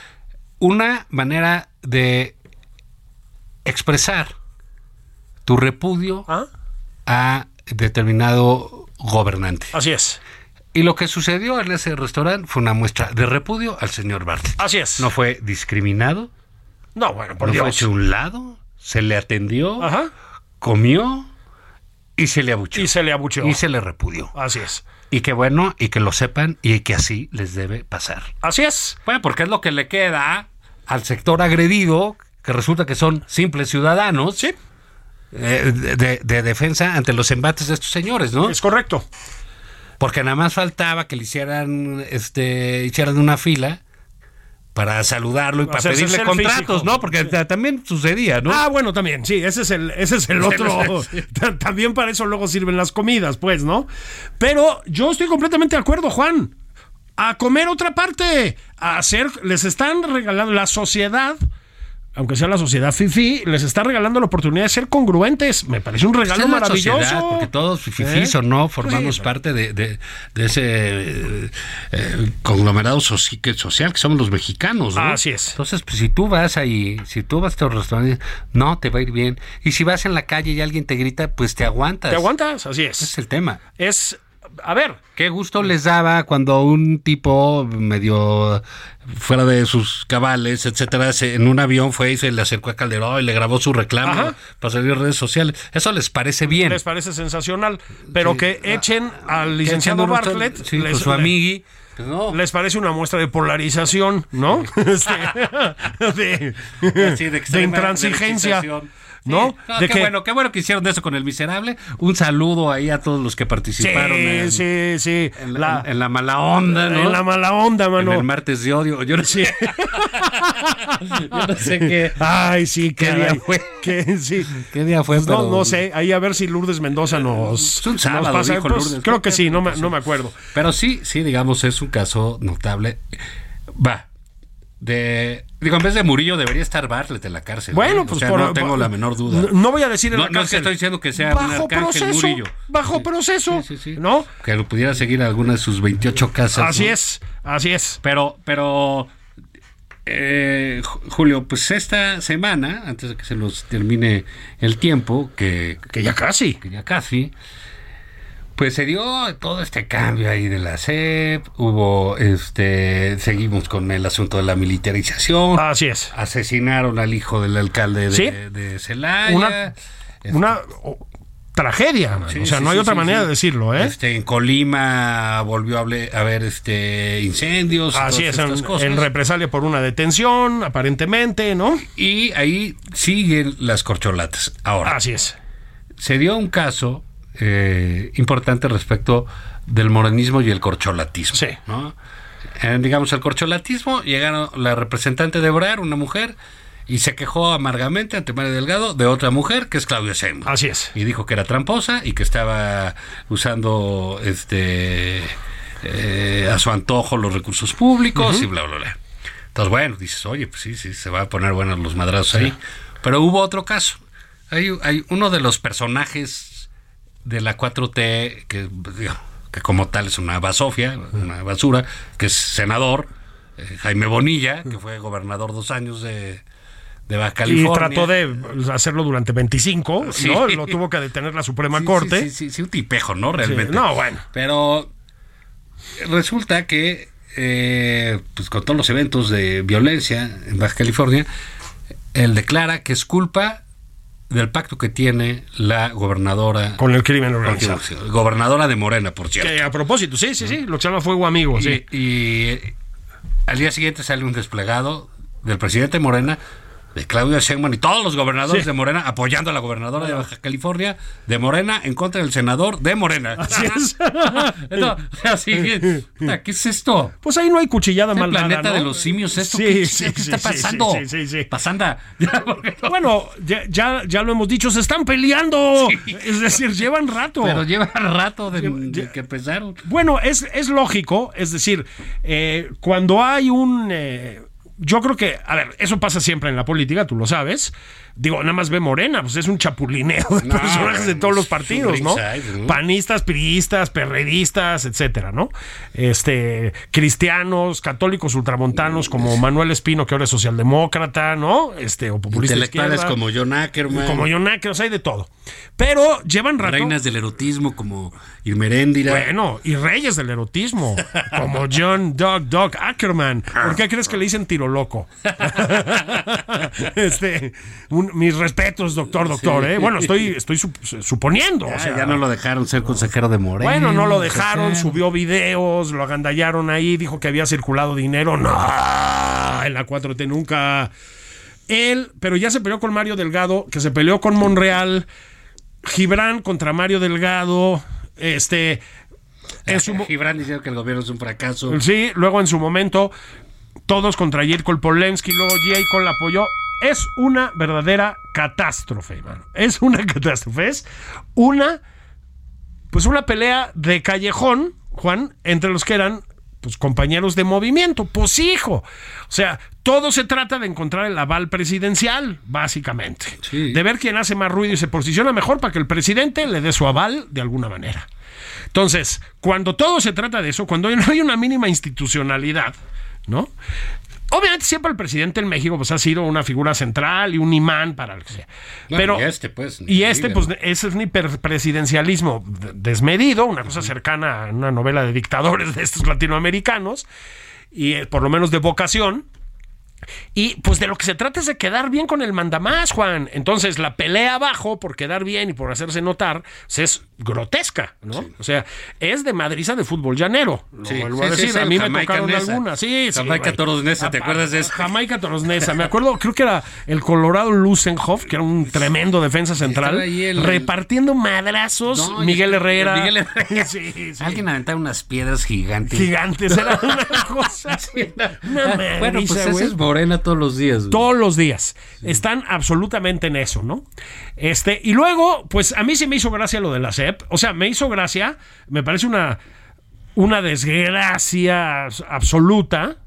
Una manera de expresar tu repudio ¿Ah? a determinado gobernante. Así es. Y lo que sucedió en ese restaurante fue una muestra de repudio al señor Bartlett. Así es. No fue discriminado, No, bueno, por no fue Dios. hecho a un lado, se le atendió, Ajá. comió y se le abucheó. Y se le abucheó. Y se le repudió. Así es. Y que bueno, y que lo sepan y que así les debe pasar. Así es. Bueno, porque es lo que le queda al sector agredido, que resulta que son simples ciudadanos. Sí. Eh, de, de defensa ante los embates de estos señores, ¿no? Es correcto. Porque nada más faltaba que le hicieran, este, hicieran una fila para saludarlo y para Hacerse pedirle contratos. ¿no? Porque ta- también sucedía, ¿no? Ah, bueno, también, sí, ese es el, ese es el otro. Ta- También para eso luego sirven las comidas, pues, ¿no? Pero yo estoy completamente de acuerdo, Juan. A comer otra parte, a hacer, les están regalando la sociedad, aunque sea la sociedad fifi, les está regalando la oportunidad de ser congruentes. Me parece un regalo Esa es la maravilloso. sociedad, porque todos, fifís ¿Eh? o no, formamos Pues sí. parte de, de- de ese eh, eh, conglomerado soci- social que somos los mexicanos, ¿no? Así es. Entonces, pues, si tú vas ahí, si tú vas a estos restaurantes, no, te va a ir bien. Y si vas en la calle y alguien te grita, pues te aguantas. ¿Te aguantas? Así Ese es es. el tema. Es, a ver, Qué gusto les daba cuando un tipo medio fuera de sus cabales, etcétera, se- en un avión fue y se le acercó a Calderón y le grabó su reclamo Ajá. para salir en redes sociales. Eso les parece bien. les parece sensacional, pero Sí. que echen al licenciado Bartlett, sí, su amigui. Pues no. les parece una muestra de polarización, ¿no? Este, de, de intransigencia. ¿No? Sí. No, de qué que- bueno, qué bueno que hicieron eso con el miserable. Un saludo ahí a todos los que participaron en, Sí, sí, sí. en la, en la mala onda, ¿no? en la mala onda, En mano. el martes de odio. Yo no sé. Yo no sé qué. Ay, sí, ¿Qué caray. día fue? Sí. ¿Qué día fue? Pues no, Pero- no sé. Ahí a ver si Lourdes Mendoza nos. Es un nos sábado, pasa. dijo Pues, Lourdes. creo que sí, no me, no me acuerdo. Pero sí, sí, digamos, es un caso notable. Va. De, digo, en vez de Murillo debería estar Bartlett en la cárcel. Bueno, ¿eh? pues o sea, por- no tengo la menor duda. No, no voy a decir en No, la no es que cárcel. estoy diciendo que sea un bajo arcángel proceso, Murillo. Bajo Sí. proceso, Sí, sí, sí. ¿no? Que lo pudiera seguir alguna de sus 28 casas. Así ¿no? es, así es. Pero, pero, eh, Ju- Julio, pues esta semana, antes de que se nos termine el tiempo, que, Que ya casi. que ya casi, pues se dio todo este cambio ahí de la SEP, hubo, este, seguimos con el asunto de la militarización, Así es. asesinaron al hijo del alcalde de, Sí. de Celaya. Una- este, Una tragedia. Sí, o sea, sí, no hay sí, otra manera de decirlo, ¿eh? Este, en Colima volvió a haber este incendios. Así es, en, cosas. en represalia por una detención, aparentemente, ¿no? Y ahí siguen las corcholatas. Ahora, Así es. se dio un caso eh, importante respecto del morenismo y el corcholatismo. Sí. ¿no? Eh, digamos, el corcholatismo, llegaron la representante de Obrar, una mujer, y se quejó amargamente ante Mario Delgado de otra mujer, que es Claudia Sheinbaum. Así es. Y dijo que era tramposa y que estaba usando este eh, a su antojo los recursos públicos y bla, bla, bla. Entonces, bueno, dices, oye, pues sí, sí, se va a poner buenos los madrazos ahí. Pero hubo otro caso. Hay, hay uno de los personajes de la 4T, que, que como tal es una basofia, una basura, que es senador, eh, Jaime Bonilla, que fue gobernador dos años de, de Baja Y California. trató de hacerlo durante 25, Sí. ¿no? Lo tuvo que detener la Suprema Sí, Corte. Sí, sí, sí, sí, un tipejo, ¿no? Realmente. no, bueno. Pero resulta que, eh, pues con todos los eventos de violencia en Baja California, él declara que es culpa del pacto que tiene la gobernadora. Con el crimen organizado. Gobernadora de Morena, por cierto. Que a propósito, sí, sí, sí, lo que se llama fuego amigo, Y, sí. y, eh, al día siguiente sale un desplegado del presidente Morena, de Claudia Sheinbaum y todos los gobernadores Sí. de Morena apoyando a la gobernadora de Baja California de Morena en contra del senador de Morena. Así es. ¿qué es esto? Pues ahí no hay cuchillada ¿Es el maldada, planeta ¿no? de los simios esto? Sí, ¿Qué, sí, qué está pasando? sí, sí, sí. Pasanda. Bueno, ya, ya, ya lo hemos dicho, se están peleando. Es decir, llevan rato. Pero lleva rato de, que empezaron. Bueno, es, es lógico, es decir, eh, cuando hay un... eh, yo creo que, a ver, eso pasa siempre en la política, tú lo sabes. Digo, nada más ve Morena, pues es un chapulineo de No, personajes de todos los partidos, ¿no? ringside, ¿no? Panistas, priistas, perredistas, etcétera, ¿no? Este, cristianos, católicos ultramontanos como Manuel Espino, que ahora es socialdemócrata, ¿no? Este, o populista Intelectuales como John Ackerman. como John Ackers, hay de todo. Pero llevan rato. Reinas del erotismo como Irmeréndira. Bueno, y reyes del erotismo, como John Dog Dog Ackerman. ¿Por qué crees que le dicen tiro loco? este, un- mis respetos, doctor, doctor. ¿eh? Bueno, estoy, estoy sup- suponiendo. Ya, o sea, ya no lo dejaron ser consejero de Morena. bueno, no lo dejaron, subió videos, lo agandallaron ahí, dijo que había circulado dinero. No, en la 4T nunca. Él, pero ya se peleó con Mario Delgado, que se peleó con Monreal, Gibran contra Mario Delgado, este, En su mo- Gibran diciendo que el gobierno es un fracaso. Sí, luego en su momento, todos contra Jirko Polensky, luego la apoyó. Es una verdadera catástrofe, mano. Es una catástrofe. Es una, pues una pelea de callejón, Juan, entre los que eran pues compañeros de movimiento, pues hijo. O sea, todo se trata de encontrar el aval presidencial, básicamente. Sí. De ver quién hace más ruido y se posiciona mejor para que el presidente le dé su aval de alguna manera. Entonces, cuando todo se trata de eso, cuando no hay una mínima institucionalidad, ¿no? Obviamente siempre el presidente en México pues ha sido una figura central y un imán para lo que sea. Pero y este, pues, y este pues es un hiperpresidencialismo de- desmedido, una cosa cercana a una novela de dictadores de estos latinoamericanos y eh, por lo menos de vocación. Y pues de lo que se trata es de quedar bien con el mandamás, Juan. Entonces la pelea abajo por quedar bien y por hacerse notar pues, es grotesca, ¿no? O sea, es de madriza de fútbol llanero. Lo Sí, vuelvo sí, a decir. mí me Jamaica tocaron Nesa. algunas. Sí, sí. Jamaica güey. Torosnesa, ¿te acuerdas de eso? Jamaica Torosnesa. Me acuerdo, creo que era el Colorado Lusenhoff, que era un tremendo defensa central, el- repartiendo madrazos. No, Miguel Herrera. Miguel Herrera. Sí, sí. Alguien aventaba unas piedras gigantes. Gigantes, era una cosa. Una Ah, bueno, pues madriza, ese es Morena todos los días. güey. Todos los días. Están absolutamente en eso, ¿no? Este, y luego, pues a mí sí me hizo gracia lo de la O sea, me hizo gracia, me parece una, una desgracia absoluta.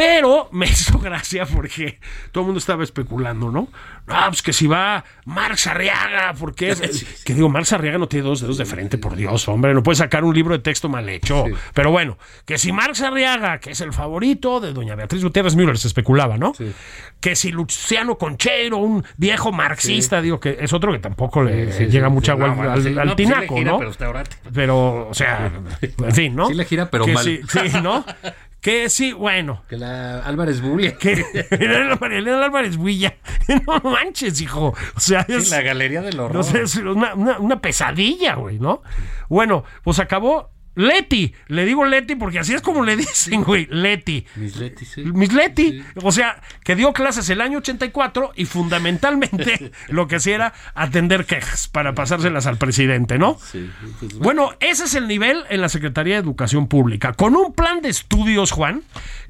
Pero me hizo gracia porque todo el mundo estaba especulando, ¿no? No, pues que si va Marx Arriaga, porque es. Que digo, Marx Arriaga no tiene dos dedos de frente, por Dios, hombre, no puede sacar un libro de texto mal hecho. Pero bueno, que si Marx Arriaga, que es el favorito de doña Beatriz Gutiérrez Müller, se especulaba, ¿no? Que si Luciano Conchero, un viejo marxista, digo que es otro que tampoco le llega mucha agua No, al, al- No, pues tinaco, gira, ¿no? pero o sea, en fin, ¿no? Sí le gira, pero Que mal. Sí, sí, ¿no? Que sí, bueno. Que la Álvarez Bulia. Que Marielena Álvarez Villa. No manches, hijo. O sea, Sí, es, la galería del horror. no sé, es una, una- una pesadilla, güey, ¿no? Bueno, pues acabó Leti. Le digo Leti porque así es como le dicen, güey. Leti. Mis Leti, sí. Miss Leti, o sea, que dio clases el año 84 y fundamentalmente lo que hacía era atender quejas para pasárselas al presidente, ¿no? pues, Bueno, ese es el nivel en la Secretaría de Educación Pública, con un plan de estudios, Juan,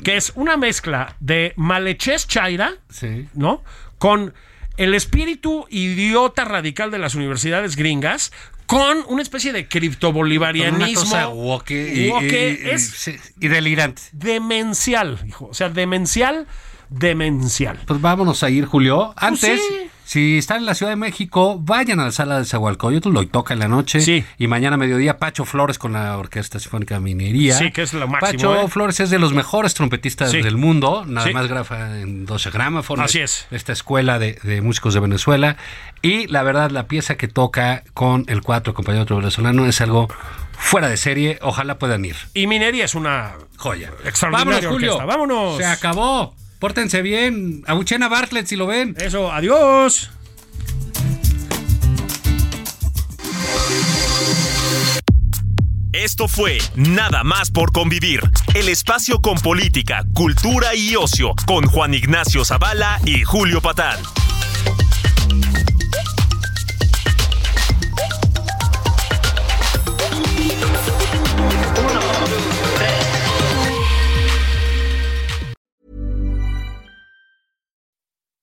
que es una mezcla de Malechés Chaira, Sí. ¿no? Con el espíritu idiota radical de las universidades gringas, con una especie de criptobolivarianismo. una cosa woke y, woke y- y- es y delirante. demencial, hijo. O sea, demencial, demencial. Pues vámonos a ir, Julio. Antes, sí. Si están en la Ciudad de México, vayan a la sala de Zahualcoyotl, lo toca en la noche. Sí. Y mañana a mediodía, Pacho Flores con la Orquesta Sinfónica Minería. Sí, que es lo máximo, Pacho ¿eh? Flores es de los mejores trompetistas Sí. del mundo, nada Sí. más grafa en 12 gramáfonos. Así es. Esta escuela de, de músicos de Venezuela. Y la verdad, la pieza que toca con el cuatro compañero otro venezolano es algo fuera de serie. Ojalá puedan ir. Y Minería es una Joya. extraordinaria Vámonos, Julio. orquesta. Vámonos. Se acabó. Pórtense bien. Abuchen a Bartlett si lo ven. Eso, adiós. Esto fue Nada más por convivir, el espacio con política, cultura y ocio, con Juan Ignacio Zavala y Julio Patán.